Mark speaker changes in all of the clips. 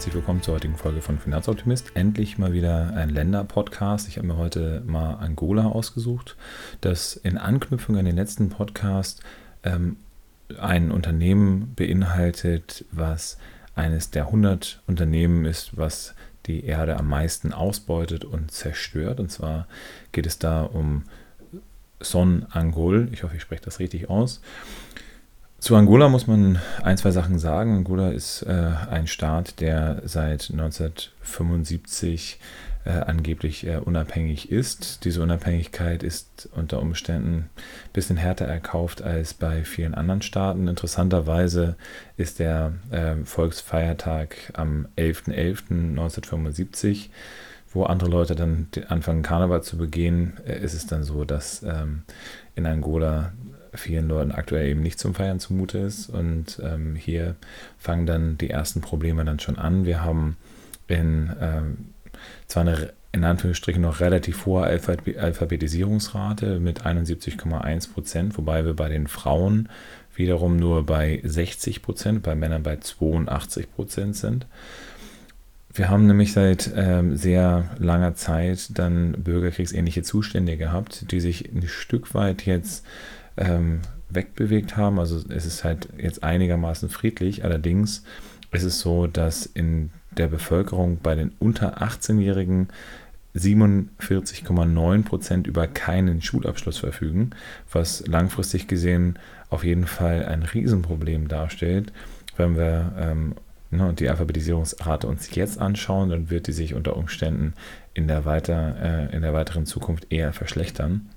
Speaker 1: Herzlich willkommen zur heutigen Folge von Finanzoptimist. Endlich mal wieder ein Länder-Podcast. Ich habe mir heute mal Angola ausgesucht, das in Anknüpfung an den letzten Podcast ähm, ein Unternehmen beinhaltet, was eines der 100 Unternehmen ist, was die Erde am meisten ausbeutet und zerstört. Und zwar geht es da um Son Angol. Ich hoffe, ich spreche das richtig aus. Zu Angola muss man ein, zwei Sachen sagen. Angola ist äh, ein Staat, der seit 1975 äh, angeblich äh, unabhängig ist. Diese Unabhängigkeit ist unter Umständen ein bisschen härter erkauft als bei vielen anderen Staaten. Interessanterweise ist der äh, Volksfeiertag am 11.11.1975 wo andere Leute dann anfangen, Karneval zu begehen, äh, ist es dann so, dass ähm, in Angola vielen Leuten aktuell eben nicht zum Feiern zumute ist. Und ähm, hier fangen dann die ersten Probleme dann schon an. Wir haben in ähm, zwar eine in Anführungsstrichen noch relativ hohe Alphabetisierungsrate mit 71,1 Prozent, wobei wir bei den Frauen wiederum nur bei 60 Prozent, bei Männern bei 82 Prozent sind. Wir haben nämlich seit ähm, sehr langer Zeit dann bürgerkriegsähnliche Zustände gehabt, die sich ein Stück weit jetzt ähm, wegbewegt haben. Also es ist halt jetzt einigermaßen friedlich. Allerdings ist es so, dass in der Bevölkerung bei den unter 18-Jährigen 47,9 Prozent über keinen Schulabschluss verfügen, was langfristig gesehen auf jeden Fall ein Riesenproblem darstellt. Wenn wir ähm, ne, die Alphabetisierungsrate uns jetzt anschauen, dann wird die sich unter Umständen in der, weiter, äh, in der weiteren Zukunft eher verschlechtern.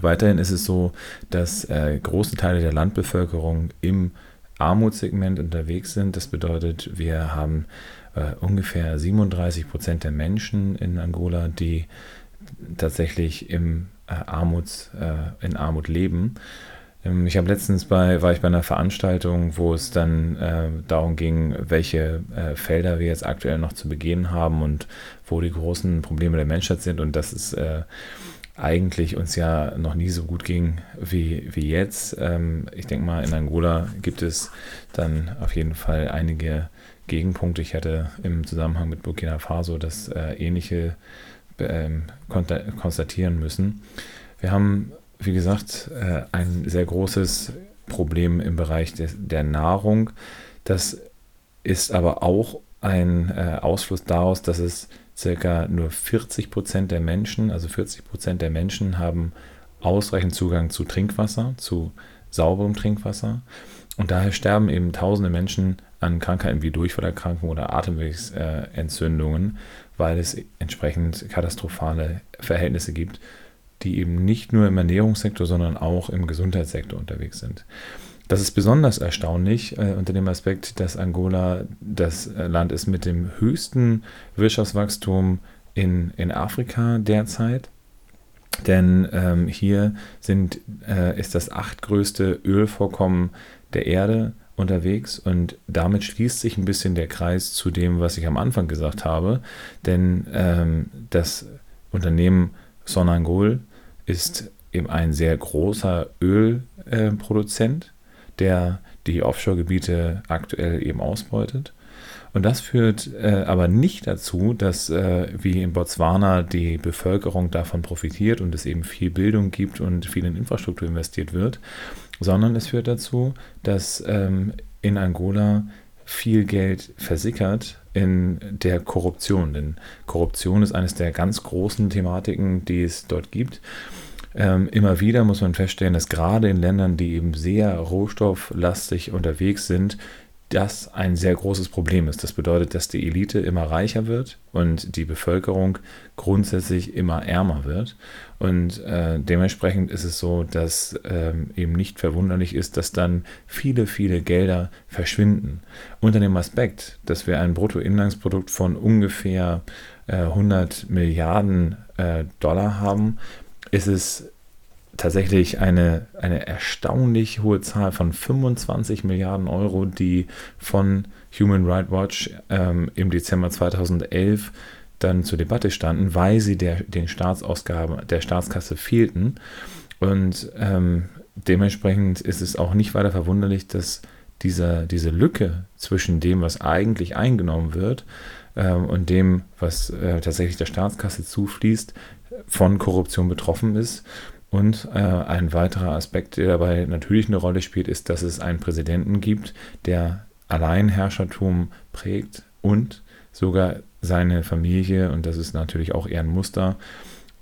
Speaker 1: Weiterhin ist es so, dass äh, große Teile der Landbevölkerung im Armutssegment unterwegs sind. Das bedeutet, wir haben äh, ungefähr 37 Prozent der Menschen in Angola, die tatsächlich im, äh, Armuts, äh, in Armut leben. Ähm, ich habe letztens bei, war ich bei einer Veranstaltung, wo es dann äh, darum ging, welche äh, Felder wir jetzt aktuell noch zu begehen haben und wo die großen Probleme der Menschheit sind. Und das ist eigentlich uns ja noch nie so gut ging wie, wie jetzt. Ähm, ich denke mal, in Angola gibt es dann auf jeden Fall einige Gegenpunkte. Ich hatte im Zusammenhang mit Burkina Faso das äh, ähnliche ähm, konstatieren müssen. Wir haben, wie gesagt, äh, ein sehr großes Problem im Bereich des, der Nahrung. Das ist aber auch ein äh, Ausfluss daraus, dass es circa nur 40 Prozent der Menschen, also 40 Prozent der Menschen haben ausreichend Zugang zu Trinkwasser, zu sauberem Trinkwasser. Und daher sterben eben tausende Menschen an Krankheiten wie Durchfallerkrankungen oder Atemwegsentzündungen, weil es entsprechend katastrophale Verhältnisse gibt, die eben nicht nur im Ernährungssektor, sondern auch im Gesundheitssektor unterwegs sind. Das ist besonders erstaunlich äh, unter dem Aspekt, dass Angola das äh, Land ist mit dem höchsten Wirtschaftswachstum in, in Afrika derzeit. Denn ähm, hier sind, äh, ist das achtgrößte Ölvorkommen der Erde unterwegs und damit schließt sich ein bisschen der Kreis zu dem, was ich am Anfang gesagt habe. Denn ähm, das Unternehmen Sonangol ist eben ein sehr großer Ölproduzent der die Offshore-Gebiete aktuell eben ausbeutet. Und das führt äh, aber nicht dazu, dass äh, wie in Botswana die Bevölkerung davon profitiert und es eben viel Bildung gibt und viel in Infrastruktur investiert wird, sondern es führt dazu, dass ähm, in Angola viel Geld versickert in der Korruption. Denn Korruption ist eines der ganz großen Thematiken, die es dort gibt. Ähm, immer wieder muss man feststellen, dass gerade in Ländern, die eben sehr rohstofflastig unterwegs sind, das ein sehr großes Problem ist. Das bedeutet, dass die Elite immer reicher wird und die Bevölkerung grundsätzlich immer ärmer wird. Und äh, dementsprechend ist es so, dass ähm, eben nicht verwunderlich ist, dass dann viele, viele Gelder verschwinden. Unter dem Aspekt, dass wir ein Bruttoinlandsprodukt von ungefähr äh, 100 Milliarden äh, Dollar haben, ist es tatsächlich eine, eine erstaunlich hohe Zahl von 25 Milliarden Euro, die von Human Rights Watch ähm, im Dezember 2011 dann zur Debatte standen, weil sie der, den Staatsausgaben der Staatskasse fehlten. Und ähm, dementsprechend ist es auch nicht weiter verwunderlich, dass diese, diese Lücke zwischen dem, was eigentlich eingenommen wird ähm, und dem, was äh, tatsächlich der Staatskasse zufließt, von Korruption betroffen ist. Und äh, ein weiterer Aspekt, der dabei natürlich eine Rolle spielt, ist, dass es einen Präsidenten gibt, der Alleinherrschertum prägt und sogar seine Familie, und das ist natürlich auch eher ein Muster,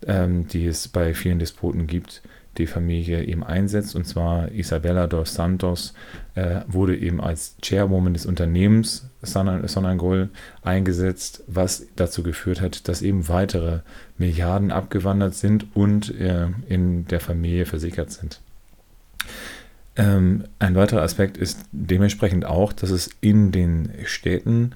Speaker 1: ähm, die es bei vielen Despoten gibt, die Familie eben einsetzt. Und zwar Isabella dos Santos äh, wurde eben als Chairwoman des Unternehmens Sonangol eingesetzt, was dazu geführt hat, dass eben weitere Milliarden abgewandert sind und äh, in der Familie versickert sind. Ähm, ein weiterer Aspekt ist dementsprechend auch, dass es in den Städten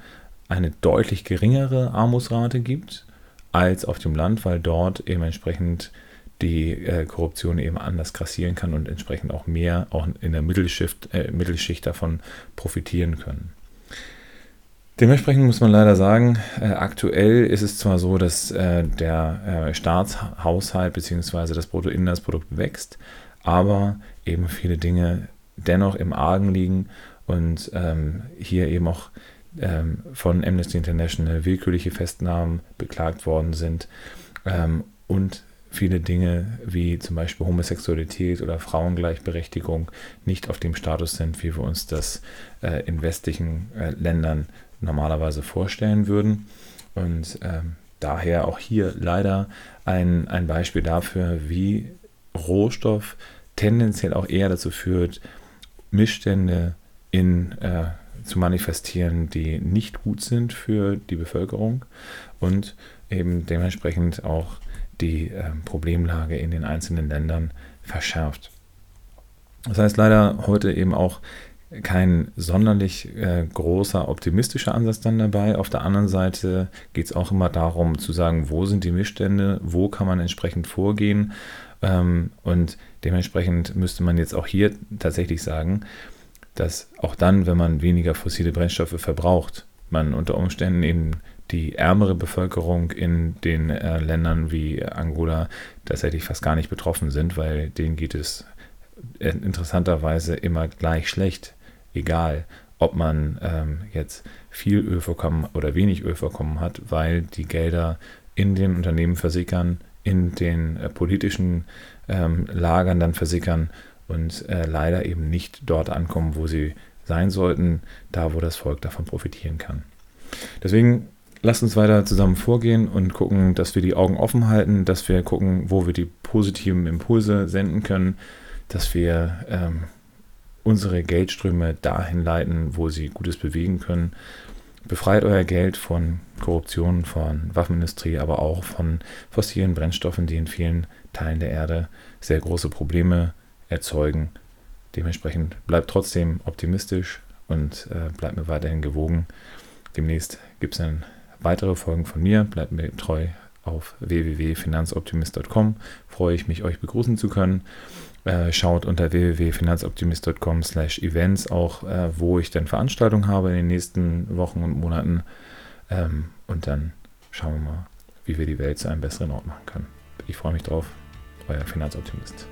Speaker 1: eine deutlich geringere Armutsrate gibt als auf dem Land, weil dort eben entsprechend die äh, Korruption eben anders grassieren kann und entsprechend auch mehr auch in der Mittelschicht, äh, Mittelschicht davon profitieren können. Dementsprechend muss man leider sagen, äh, aktuell ist es zwar so, dass äh, der äh, Staatshaushalt bzw. das Bruttoinlandsprodukt wächst, aber eben viele Dinge dennoch im Argen liegen und ähm, hier eben auch ähm, von Amnesty International willkürliche Festnahmen beklagt worden sind ähm, und viele Dinge wie zum Beispiel Homosexualität oder Frauengleichberechtigung nicht auf dem Status sind, wie wir uns das äh, in westlichen äh, Ländern normalerweise vorstellen würden. Und ähm, daher auch hier leider ein, ein Beispiel dafür, wie Rohstoff tendenziell auch eher dazu führt, Missstände in, äh, zu manifestieren, die nicht gut sind für die Bevölkerung und eben dementsprechend auch die äh, Problemlage in den einzelnen Ländern verschärft. Das heißt leider heute eben auch kein sonderlich äh, großer optimistischer Ansatz dann dabei. Auf der anderen Seite geht es auch immer darum zu sagen, wo sind die Missstände, wo kann man entsprechend vorgehen. Ähm, und dementsprechend müsste man jetzt auch hier tatsächlich sagen, dass auch dann, wenn man weniger fossile Brennstoffe verbraucht, man unter Umständen eben die ärmere Bevölkerung in den äh, Ländern wie Angola tatsächlich fast gar nicht betroffen sind, weil denen geht es äh, interessanterweise immer gleich schlecht, egal ob man ähm, jetzt viel Ölvorkommen oder wenig Ölvorkommen hat, weil die Gelder in den Unternehmen versickern, in den äh, politischen ähm, Lagern dann versickern und äh, leider eben nicht dort ankommen, wo sie sein sollten, da wo das Volk davon profitieren kann. Deswegen lasst uns weiter zusammen vorgehen und gucken, dass wir die Augen offen halten, dass wir gucken, wo wir die positiven Impulse senden können, dass wir ähm, unsere Geldströme dahin leiten, wo sie Gutes bewegen können. Befreit euer Geld von Korruption, von Waffenindustrie, aber auch von fossilen Brennstoffen, die in vielen Teilen der Erde sehr große Probleme erzeugen. Dementsprechend bleibt trotzdem optimistisch und äh, bleibt mir weiterhin gewogen. Demnächst gibt es einen weitere Folgen von mir. Bleibt mir treu auf www.finanzoptimist.com. Freue ich mich, euch begrüßen zu können. Äh, schaut unter www.finanzoptimist.com slash events auch, äh, wo ich dann Veranstaltungen habe in den nächsten Wochen und Monaten. Ähm, und dann schauen wir mal, wie wir die Welt zu einem besseren Ort machen können. Ich freue mich drauf. Euer Finanzoptimist.